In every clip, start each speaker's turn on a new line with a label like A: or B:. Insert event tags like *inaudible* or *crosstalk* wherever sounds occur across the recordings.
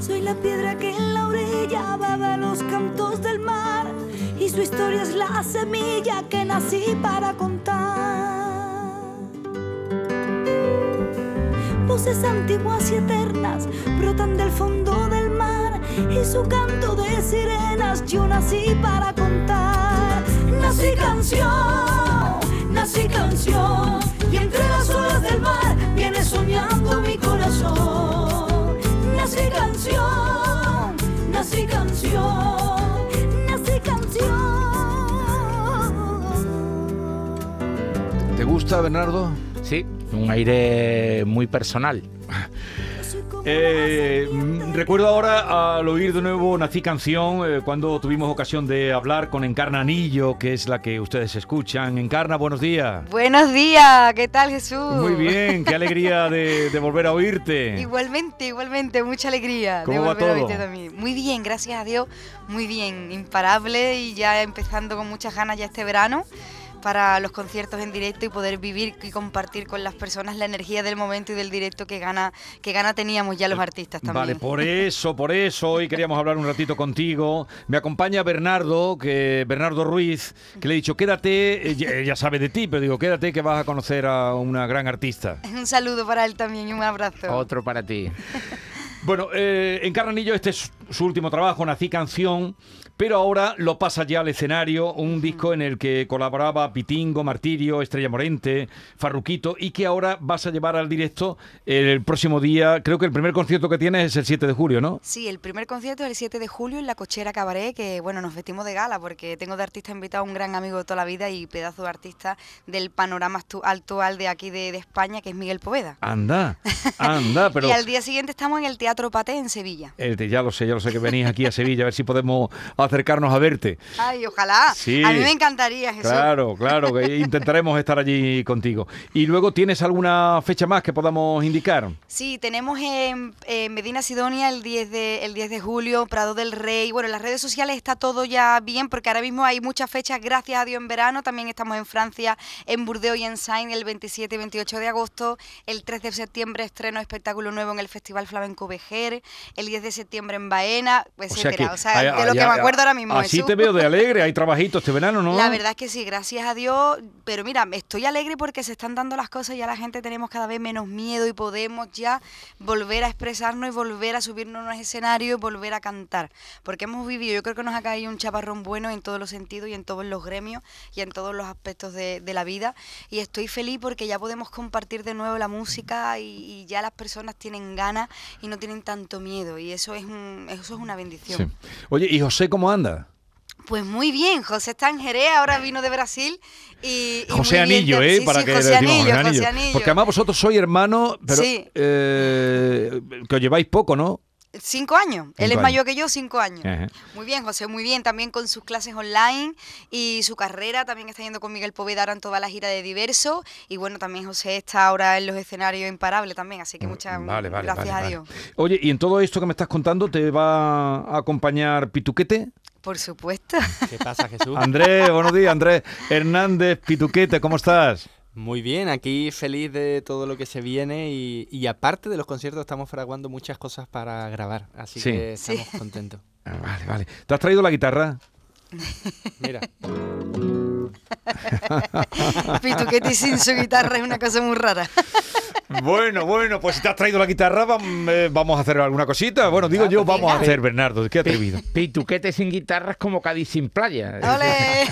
A: Soy la piedra que en la orilla bebe los cantos del mar y su historia es la semilla que nací para contar. Voces antiguas y eternas brotan del fondo del mar y su canto de sirenas yo nací para contar. Nací canción, nací canción y entre las olas del mar viene soñando mi corazón. Nací canción, nací canción, nací canción.
B: ¿Te gusta, Bernardo?
C: Sí, un aire muy personal.
B: Eh, mm, recuerdo ahora al oír de nuevo Nací Canción, eh, cuando tuvimos ocasión de hablar con Encarna Anillo, que es la que ustedes escuchan. Encarna, buenos días.
D: Buenos días, ¿qué tal Jesús?
B: Muy bien, qué alegría de, de volver a oírte. *laughs*
D: Igualmente, igualmente, mucha alegría
B: ¿Cómo
D: de
B: va
D: volver a oírte también. Muy bien, gracias a Dios, muy bien, imparable y ya empezando con muchas ganas ya este verano para los conciertos en directo y poder vivir y compartir con las personas la energía del momento y del directo que gana que gana teníamos ya los artistas también.
B: Vale, por *laughs* eso, por eso hoy queríamos hablar un ratito contigo. Me acompaña Bernardo, que Bernardo Ruiz, que le he dicho, quédate, ella, ella sabe de ti, pero digo, quédate que vas a conocer a una gran artista.
D: Un saludo para él también y un abrazo.
C: Otro para ti. *laughs*
B: Bueno, eh, en Carranillo este es su último trabajo, Nací Canción, pero ahora lo pasa ya al escenario, un disco en el que colaboraba Pitingo, Martirio, Estrella Morente, Farruquito, y que ahora vas a llevar al directo el próximo día, creo que el primer concierto que tienes es el 7 de julio, ¿no?
D: Sí, el primer concierto es el 7 de julio en la Cochera Cabaret, que bueno, nos vestimos de gala porque tengo de artista invitado a un gran amigo de toda la vida y pedazo de artista del panorama actu- actual de aquí de, de España, que es Miguel Poveda.
B: Anda, *laughs* anda, pero...
D: Y al día siguiente estamos en el Teatro Paté en Sevilla.
B: Eh, ya lo sé, ya lo sé que venís aquí a Sevilla, a ver si podemos acercarnos a verte.
D: Ay, ojalá.
B: Sí.
D: A mí me encantaría, Jesús.
B: Claro, claro, que *laughs* intentaremos estar allí contigo. Y luego, ¿tienes alguna fecha más que podamos indicar?
D: Sí, tenemos en, en Medina Sidonia el 10, de, el 10 de julio, Prado del Rey. Bueno, en las redes sociales está todo ya bien porque ahora mismo hay muchas fechas, gracias a Dios, en verano. También estamos en Francia, en Burdeos y en Sain el 27 y 28 de agosto. El 3 de septiembre estreno espectáculo nuevo en el Festival Flamenco Vejer. El 10 de septiembre en Baena, etcétera. O sea, de lo que
B: hay-
D: me acuerdo ahora mismo.
B: Así
D: Jesús.
B: te veo de *laughs* alegre, hay trabajito este verano, ¿no?
D: La verdad es que sí, gracias a Dios. Pero mira, estoy alegre porque se están dando las cosas y ya la gente tenemos cada vez menos miedo y podemos ya volver a expresarnos y volver a subirnos a un escenario y volver a cantar. Porque hemos vivido, yo creo que nos ha caído un chaparrón bueno en todos los sentidos y en todos los gremios y en todos los aspectos de, de la vida. Y estoy feliz porque ya podemos compartir de nuevo la música y, y ya las personas tienen ganas y no tienen tanto miedo. Y eso es, un, eso es una bendición.
B: Sí. Oye, ¿y José cómo anda?
D: Pues muy bien, José está en Jerez, ahora vino de Brasil y... y
B: José
D: bien
B: Anillo. ¿eh?
D: Sí,
B: Para
D: sí,
B: que
D: José
B: le decimos
D: Anillo,
B: José Anillo.
D: Anillo.
B: Porque además vosotros sois hermanos, pero
D: Sí.
B: eh, que os lleváis poco, ¿no?
D: Cinco años, él es mayor que yo, cinco años.
B: Ajá.
D: Muy bien, José, muy bien, también con sus clases online y su carrera, también está yendo con Miguel Poveda ahora en toda la gira de Diverso y bueno, también José está ahora en los escenarios imparable también, así que muchas
B: Mm, Vale, vale,
D: gracias
B: vale,
D: a
B: vale.
D: Dios.
B: Oye, ¿y en todo esto que me estás contando te va a acompañar Pituquete?
D: Por supuesto.
E: ¿Qué pasa, Jesús?
B: Andrés, buenos días, Andrés Hernández Pituquete, ¿cómo estás?
E: Muy bien, aquí feliz de todo lo que se viene y, y aparte de los conciertos estamos fraguando muchas cosas para grabar, así
B: Sí.
E: que
D: Sí.
E: estamos contentos. *laughs*
B: Ah, Vale, vale. ¿Te has traído la guitarra?
E: Mira, *laughs*
D: Pituquete sin su guitarra es una cosa muy rara. *laughs*
B: Bueno, bueno, pues si te has traído la guitarra, eh, vamos a hacer alguna cosita. Bueno, digo yo, vamos a hacer, Bernardo, qué atrevido.
C: Pituquete sin guitarra es como Cádiz sin playa.
D: ¡Ole!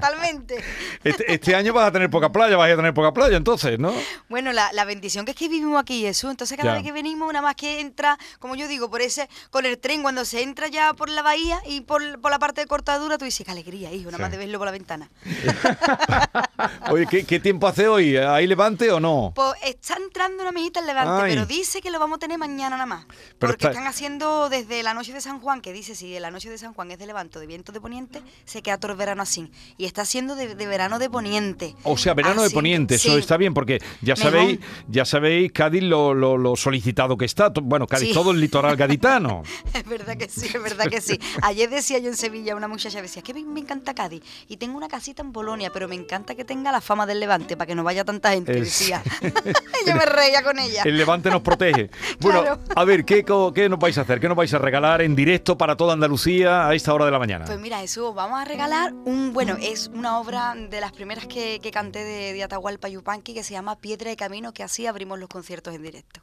D: Totalmente.
B: Este, este año vas a tener poca playa, vas a tener poca playa, entonces, ¿no?
D: Bueno, la, la bendición que es que vivimos aquí, Jesús. Entonces, cada
B: Ya.
D: vez que venimos, una más que entra, como yo digo, por ese, con el tren, cuando se entra ya por la bahía y por, por la parte de cortadura, tú dices, qué alegría, hijo, nada
B: Sí.
D: más de verlo por la ventana. *laughs*
B: Oye, ¿qué, qué tiempo hace hoy? ¿Hay levante o no?
D: Pues está entrando una amiguita en Levante,
B: Ay.
D: pero dice que lo vamos a tener mañana nada más.
B: Pero
D: porque
B: está-
D: están haciendo desde la noche de San Juan, que dice si la noche de San Juan es de Levante de viento de poniente, se queda todo el verano así. Y está siendo de, de verano de poniente.
B: O sea, verano de
D: Así
B: poniente, eso está bien, porque ya
D: Mejor.
B: sabéis, ya sabéis, Cádiz lo, lo- lo solicitado que está. Bueno, Cádiz,
D: Sí.
B: todo el litoral gaditano. *laughs*
D: Es verdad que sí, es verdad que sí. Ayer decía yo en Sevilla, una muchacha decía, que me, me encanta Cádiz y tengo una casita en Polonia, pero me encanta que tenga la fama del Levante para que no vaya tanta gente,
B: Es-
D: decía. *laughs* *laughs* yo me reía con ella.
B: El Levante nos protege. Bueno,
D: Claro.
B: a ver, ¿qué, ¿qué nos vais a hacer? ¿Qué nos vais a regalar en directo para toda Andalucía a esta hora de la mañana?
D: Pues mira, Jesús, vamos a regalar un, bueno, es una obra de las primeras que, que canté de, de Atahualpa Yupanqui que se llama Piedra de Camino, que así abrimos los conciertos en directo.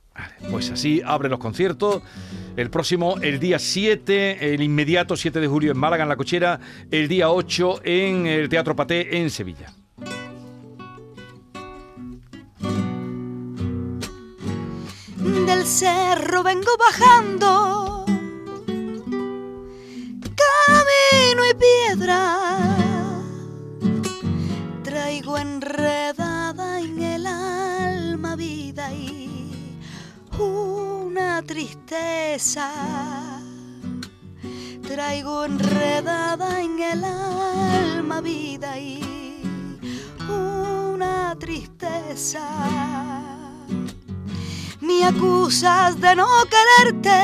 B: Pues así abre los conciertos. El próximo, el día 7, el inmediato 7 de julio en Málaga, en La Cochera. El día 8 en el Teatro Paté en Sevilla.
D: Del cerro vengo bajando, camino y piedra. Enredada en el alma vida y una tristeza. Traigo enredada en el alma vida y una tristeza me acusas de no quererte.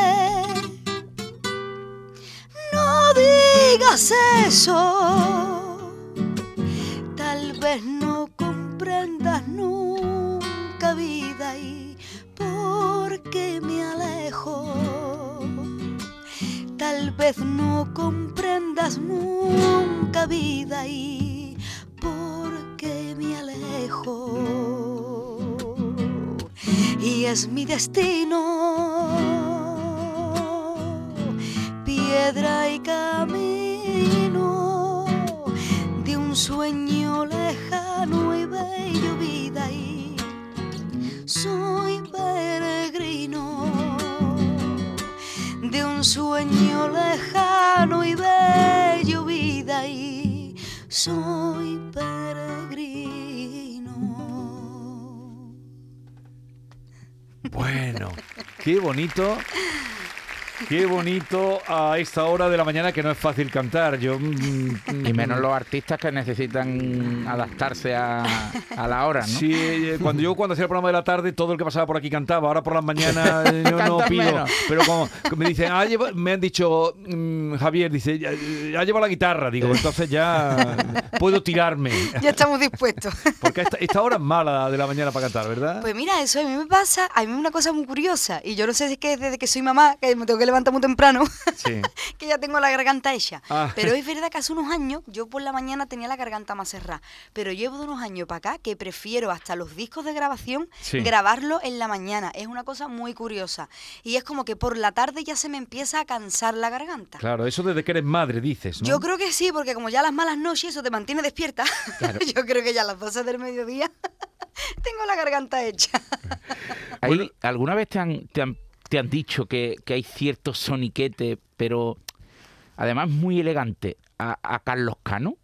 D: No digas eso. Tal vez no comprendas nunca vida y por qué me alejo. Tal vez no comprendas nunca vida y por qué me alejo. Y es mi destino, piedra y camino soy peregrino de un sueño lejano y bello vida y soy peregrino.
B: Bueno, qué bonito. Qué bonito a esta hora de la mañana que no es fácil cantar. Yo mm,
C: Y menos los artistas que necesitan adaptarse a, a la hora, ¿no?
B: Sí, eh, cuando yo cuando hacía el programa de la tarde, todo el que pasaba por aquí cantaba. Ahora por las mañanas eh, yo no pido.
C: menos.
B: Pero como me dicen, ah, lleva- me han dicho, mm, Javier, dice, ya, ya lleva la guitarra. Digo, entonces ya puedo tirarme.
D: Ya estamos dispuestos.
B: Porque esta, esta hora es mala de la mañana para cantar, ¿verdad?
D: Pues mira, eso a mí me pasa, a mí una cosa muy curiosa, y yo no sé si es que desde que soy mamá, que me tengo que levantar muy temprano,
B: Sí. *laughs*
D: que ya tengo la garganta hecha.
B: Ah.
D: Pero es verdad que hace unos años, yo por la mañana tenía la garganta más cerrada, pero llevo de unos años para acá que prefiero hasta los discos de grabación
B: Sí.
D: grabarlo en la mañana. Es una cosa muy curiosa. Y es como que por la tarde ya se me empieza a cansar la garganta.
B: Claro, eso desde que eres madre, dices, ¿no?
D: Yo creo que sí, porque como ya las malas noches eso te mantiene despierta, *laughs* yo creo que ya a las 12 del mediodía *laughs* tengo la garganta hecha.
C: ¿Alguna vez te han, te han, te han dicho que, que hay cierto soniquete, pero además muy elegante, a, a Carlos Cano?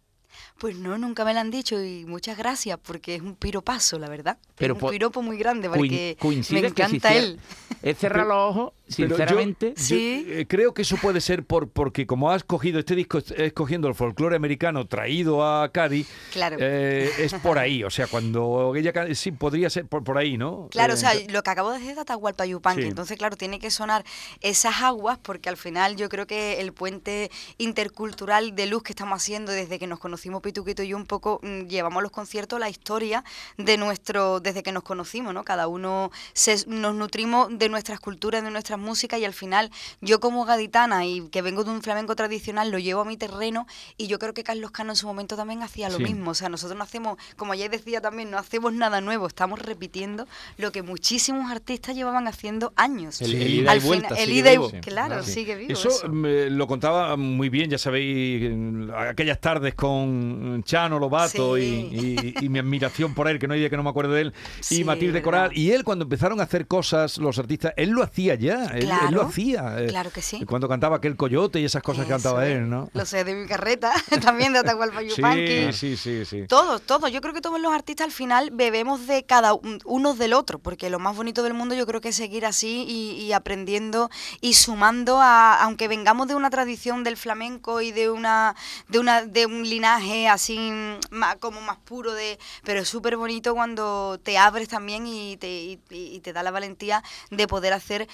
D: Pues no, nunca me lo han dicho y muchas gracias porque es un piropazo, la verdad.
C: Pero
D: es un
C: po-
D: piropo muy grande porque
C: coincide
D: me
C: que si
D: encanta él.
C: Es cerrar *laughs* los ojos,
B: Pero yo-
C: sinceramente.
B: yo,
D: Sí.
B: eh, creo que eso puede ser por porque como has cogido este disco, es- escogiendo el folclore americano traído a Cádiz,
D: Claro.
B: eh, es por ahí. O sea, cuando ella sí podría ser por, por ahí, ¿no?
D: Claro,
B: Eh,
D: o sea, lo que acabo de decir es Atahualpa Yupanqui,
B: Sí.
D: entonces claro, tiene que sonar esas aguas porque al final yo creo que el puente intercultural de luz que estamos haciendo desde que nos conocimos Pituquito y yo un poco mm, llevamos los conciertos la historia de nuestro desde que nos conocimos, ¿no? Cada uno se, nos nutrimos de nuestras culturas, de nuestras músicas y al final yo como gaditana y que vengo de un flamenco tradicional lo llevo a mi terreno y yo creo que Carlos Cano en su momento también hacía lo
B: Sí.
D: mismo, o sea, nosotros no hacemos, como ayer decía también, no hacemos nada nuevo, estamos repitiendo lo que muchísimos artistas llevaban haciendo años.
E: El-
B: el
E: ida y
D: Al
E: vuelta,
D: el ida
E: vivo.
D: claro,
B: Sí.
D: sigue vivo.
B: Eso,
D: eso.
B: me lo contaba muy bien, ya sabéis, aquellas tardes con Chano Lobato
D: Sí.
B: y, y- y mi admiración por él, que no hay día que no me acuerdo de él, y Matilde. Coral. Y él, cuando empezaron a hacer cosas, los artistas, él lo hacía ya. Él, él
D: Claro,
B: lo hacía. eh,
D: claro que sí.
B: Cuando cantaba aquel coyote y esas cosas que cantaba él, ¿no?
D: Lo sé de mi carreta, también de Atahualpa Yupanqui.
B: Sí, sí, sí, sí.
D: Todos, todos. Yo creo que todos los artistas al final bebemos de cada un- uno del otro, porque lo más bonito del mundo yo creo que es seguir así y, y aprendiendo y sumando a, aunque vengamos de una tradición del flamenco y de una, de una, de un linaje así más, como más puro de, pero es súper bonito cuando te abres también y te, y, y te da la valentía de poder hacer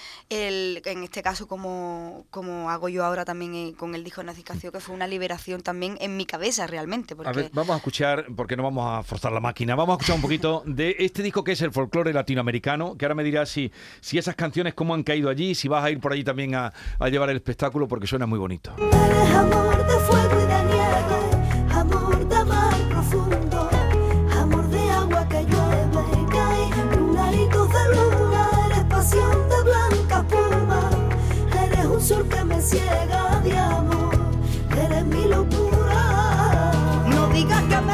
D: el, en este caso como, como hago yo ahora también eh, con el disco Nacicacio, que fue una liberación también en mi cabeza realmente, porque
B: A ver, vamos a escuchar, porque no vamos a forzar la máquina, vamos a escuchar un poquito de este disco que es el folclore latinoamericano, que ahora me dirás si, si esas canciones cómo han caído allí, si vas a ir por allí también a, a llevar el espectáculo, porque suena muy bonito.
A: Eres amor de fuego y de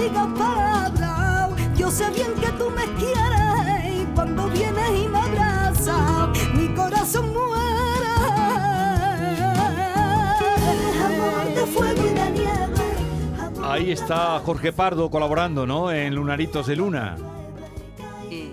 A: digas palabras, yo sé bien que tú me quieres. Y cuando vienes y me abrazas, mi corazón muere. Amor de fuego y de nieve.
B: Ahí está Jorge Pardo colaborando, ¿no? En Lunaritos de Luna.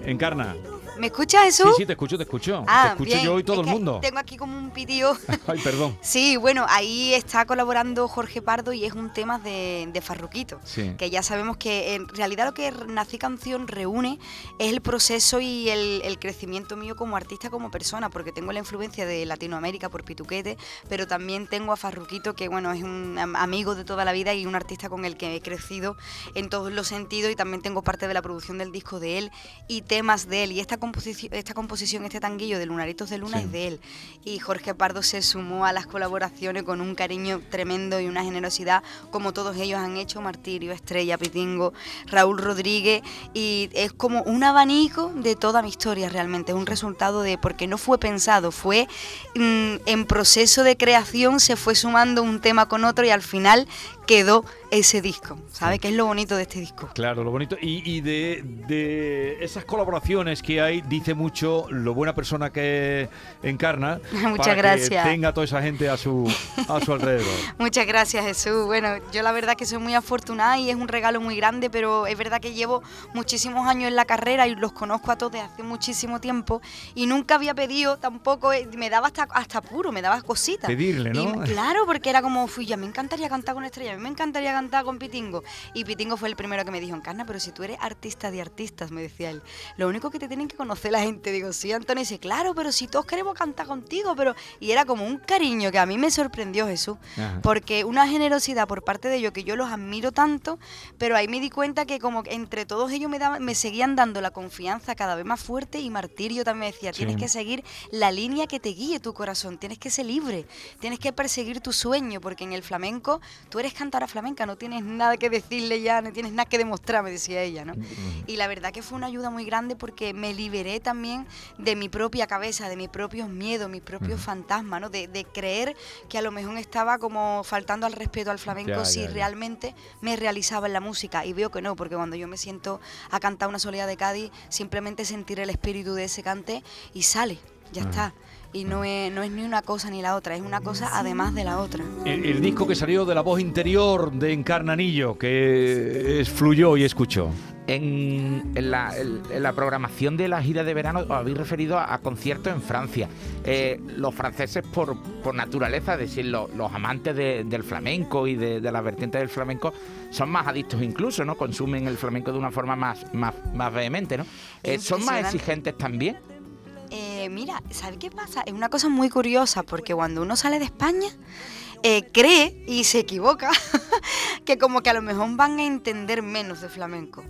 B: Encarna.
D: ¿Me escuchas, Jesús?
B: Sí, sí, te escucho, te escucho. te escucho
D: bien.
B: yo y todo
D: Es
B: el mundo.
D: Tengo aquí como un pitido. *laughs*
B: Ay, perdón.
D: Sí, bueno, ahí está colaborando Jorge Pardo y es un tema de, de Farruquito.
B: Sí.
D: Que ya sabemos que en realidad lo que Nací Canción reúne es el proceso y el, el crecimiento mío como artista, como persona, porque tengo la influencia de Latinoamérica por Pituquete, pero también tengo a Farruquito, que bueno, es un am- amigo de toda la vida y un artista con el que he crecido en todos los sentidos y también tengo parte de la producción del disco de él y temas de él. Y esta composición, esta composición este tanguillo de Lunaritos de Luna
B: Sí.
D: es de él. Y Jorge Pardo se sumó a las colaboraciones con un cariño tremendo y una generosidad, como todos ellos han hecho, Martirio, Estrella, Pitingo, Raúl Rodríguez, y es como un abanico de toda mi historia realmente, es un resultado de, porque no fue pensado, fue mm, en proceso de creación, se fue sumando un tema con otro y al final quedó ese disco, ¿sabes? Que es lo bonito de este disco.
B: Claro, lo bonito. Y, y de, de esas colaboraciones que hay, dice mucho lo buena persona que encarna. *laughs*
D: Muchas
B: para
D: gracias.
B: Que tenga a toda esa gente a su, a su alrededor. *laughs*
D: Muchas gracias Jesús. Bueno, yo la verdad que soy muy afortunada y es un regalo muy grande, pero es verdad que llevo muchísimos años en la carrera y los conozco a todos desde hace muchísimo tiempo y nunca había pedido tampoco, eh, me daba hasta, hasta puro, me daba cositas.
B: Pedirle, ¿no?
D: Y, claro, porque era como, fui, ya me encantaría cantar con Estrella, mí me encantaría cantar con Pitingo. Y Pitingo fue el primero que me dijo, Encarna, pero si tú eres artista de artistas, me decía él, lo único que te tienen que conocer la gente. Digo, sí, Antonio, y dice, claro, pero si todos queremos cantar contigo, pero... Y era como un cariño que a mí me sorprendió Jesús,
B: Ajá.
D: porque una generosidad por parte de ellos que yo los admiro tanto, pero ahí me di cuenta que como entre todos ellos me, daban, me seguían dando la confianza cada vez más fuerte y Martirio también me decía, tienes
B: Sí.
D: que seguir la línea que te guíe tu corazón, tienes que ser libre, tienes que perseguir tu sueño, porque en el flamenco tú eres cantora flamenca, no tienes nada que decirle ya, no tienes nada que demostrar, me decía ella, ¿no? Y la verdad que fue una ayuda muy grande porque me liberé también de mi propia cabeza, de mis propios miedos, mis propios fantasmas, ¿no? De, de creer que a lo mejor estaba como faltando al respeto al flamenco
B: Ya,
D: si
B: ya, ya.
D: realmente me realizaba en la música. Y veo que no, porque cuando yo me siento a cantar una soledad de Cádiz, simplemente sentir el espíritu de ese cante y sale, ya está. Y no es, no es ni una cosa ni la otra, es una cosa además de la otra.
B: El, el disco que salió de la voz interior de Encarnanillo, que es, fluyó y escuchó.
C: En, en la, en- la programación de la gira de verano os habéis referido a, a conciertos en Francia. Eh, los franceses, por, por naturaleza, es decir, lo- los amantes de- del flamenco y de, de las vertientes del flamenco, son más adictos incluso, ¿no? Consumen el flamenco de una forma más, más, más vehemente, ¿no? Eh, ¿Son más exigentes también?
D: Mira, ¿sabes qué pasa? Es una cosa muy curiosa porque cuando uno sale de España, eh, cree y se equivoca *laughs* que como que a lo mejor van a entender menos de flamenco.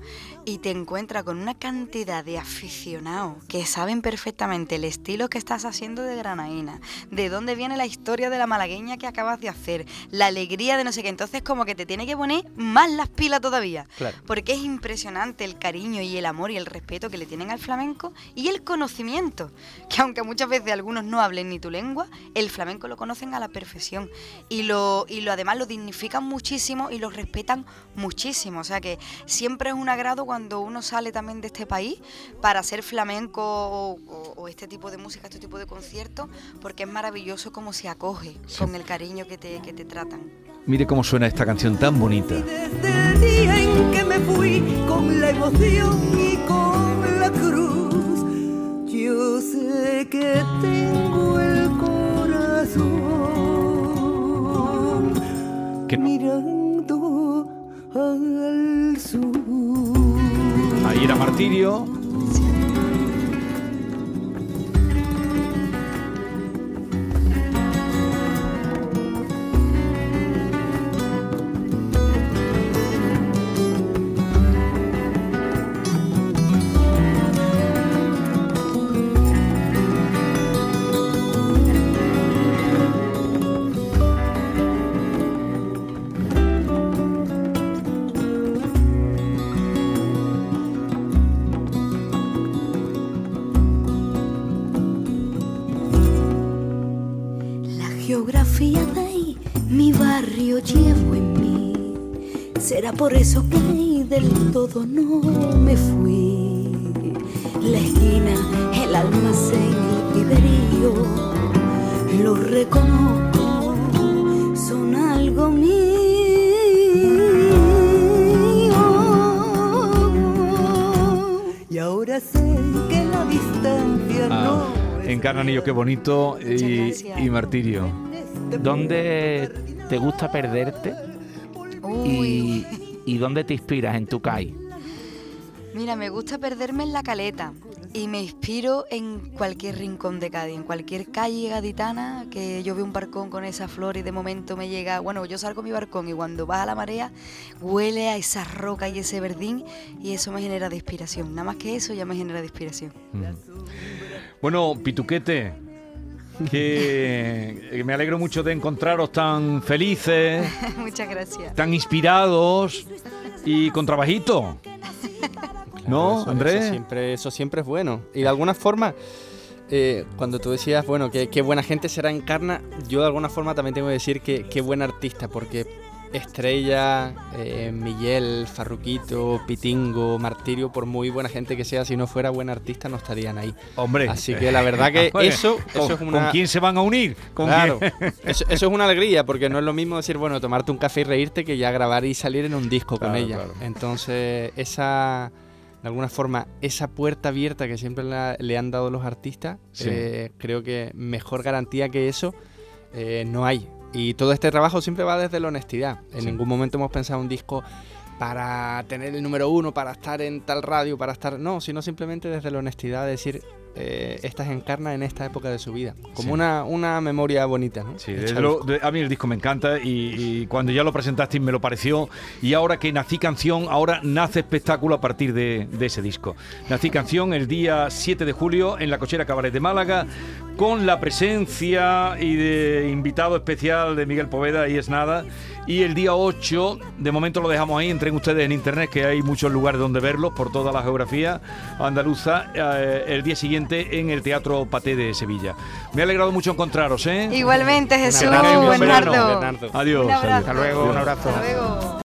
D: Y te encuentras con una cantidad de aficionados que saben perfectamente el estilo que estás haciendo de Granaína, de dónde viene la historia de la malagueña que acabas de hacer, la alegría de no sé qué. Entonces como que te tiene que poner más las pilas todavía.
E: Claro.
D: Porque es impresionante el cariño y el amor y el respeto que le tienen al flamenco y el conocimiento. Que aunque muchas veces algunos no hablen ni tu lengua, el flamenco lo conocen a la perfección. Y lo, y lo además lo dignifican muchísimo y lo respetan muchísimo. O sea que siempre es un agrado cuando uno sale también de este país para hacer flamenco o, o- o este tipo de música, este tipo de conciertos, porque es maravilloso cómo se acoge con el cariño que te, que te tratan.
B: Mire cómo suena esta canción tan bonita.
A: Desde el día en que me fui con la emoción
B: Martirio.
A: Será por eso que del todo no me fui. La esquina, el almacén, el piberío, lo reconozco, son algo mío. Y ahora sé que la distancia
B: Ah,
A: no es
B: en Carnanillo, qué bonito. Y, y Martirio.
C: ¿Dónde te gusta perderte
D: Uy.
C: y, y dónde te inspiras en tu CAI?
D: Mira, me gusta perderme en la caleta y me inspiro en cualquier rincón de Cádiz, en cualquier calle gaditana que yo veo un barcón con esa flor y de momento me llega, bueno, yo salgo a mi barcón y cuando baja la marea huele a esa roca y ese verdín y eso me genera de inspiración. Nada más que eso ya me genera de inspiración.
B: Bueno, Pituquete, que me alegro mucho de encontraros tan felices, *laughs*
D: Muchas gracias.
B: tan inspirados y con trabajito. ¿No,
E: Eso-
B: Andrés?
E: Eso siempre, eso siempre es bueno. Y de alguna forma, eh, cuando tú decías, bueno, que qué buena gente será Encarna, yo de alguna forma también tengo que decir que qué buen artista, porque Estrella, eh, Miguel, Farruquito, Pitingo, Martirio, por muy buena gente que sea, si no fuera buen artista no estarían ahí.
B: Hombre.
E: Así que la verdad *laughs* que eso,
B: ¿con,
E: eso es
B: con
E: una...
B: quién se van a unir? ¿Con
E: Claro, *laughs* eso, eso es una alegría, porque no es lo mismo decir, bueno, tomarte un café y reírte que ya grabar y salir en un disco con ella.
B: claro.
E: Entonces, esa, de alguna forma, esa puerta abierta que siempre la- le han dado los artistas,
B: Sí.
E: eh, creo que mejor garantía que eso eh, no hay. Y todo este trabajo siempre va desde la honestidad. En
B: Sí.
E: ningún momento hemos pensado un disco para tener el número uno, para estar en tal radio, para estar... No, sino simplemente desde la honestidad de decir, eh, estas encarna en esta época de su vida. Como
B: Sí.
E: una, una memoria bonita, ¿no?
B: Sí, de- a mí el disco me encanta y, y cuando ya lo presentasteis me lo pareció y ahora que nací canción, ahora nace espectáculo a partir de, de ese disco. Nací canción el día 7 de julio en la Cochera Cabaret de Málaga con la presencia y de invitado especial de Miguel Poveda y es nada. Y el día 8, de momento lo dejamos ahí, entren ustedes en internet que hay muchos lugares donde verlos por toda la geografía andaluza, eh, el día siguiente en el Teatro Paté de Sevilla. Me ha alegrado mucho encontraros, ¿eh?
D: Igualmente, Jesús. Bernardo.
E: Bernardo.
B: Adiós.
D: Un abrazo.
B: adiós.
C: Hasta luego, un abrazo.
D: Hasta luego.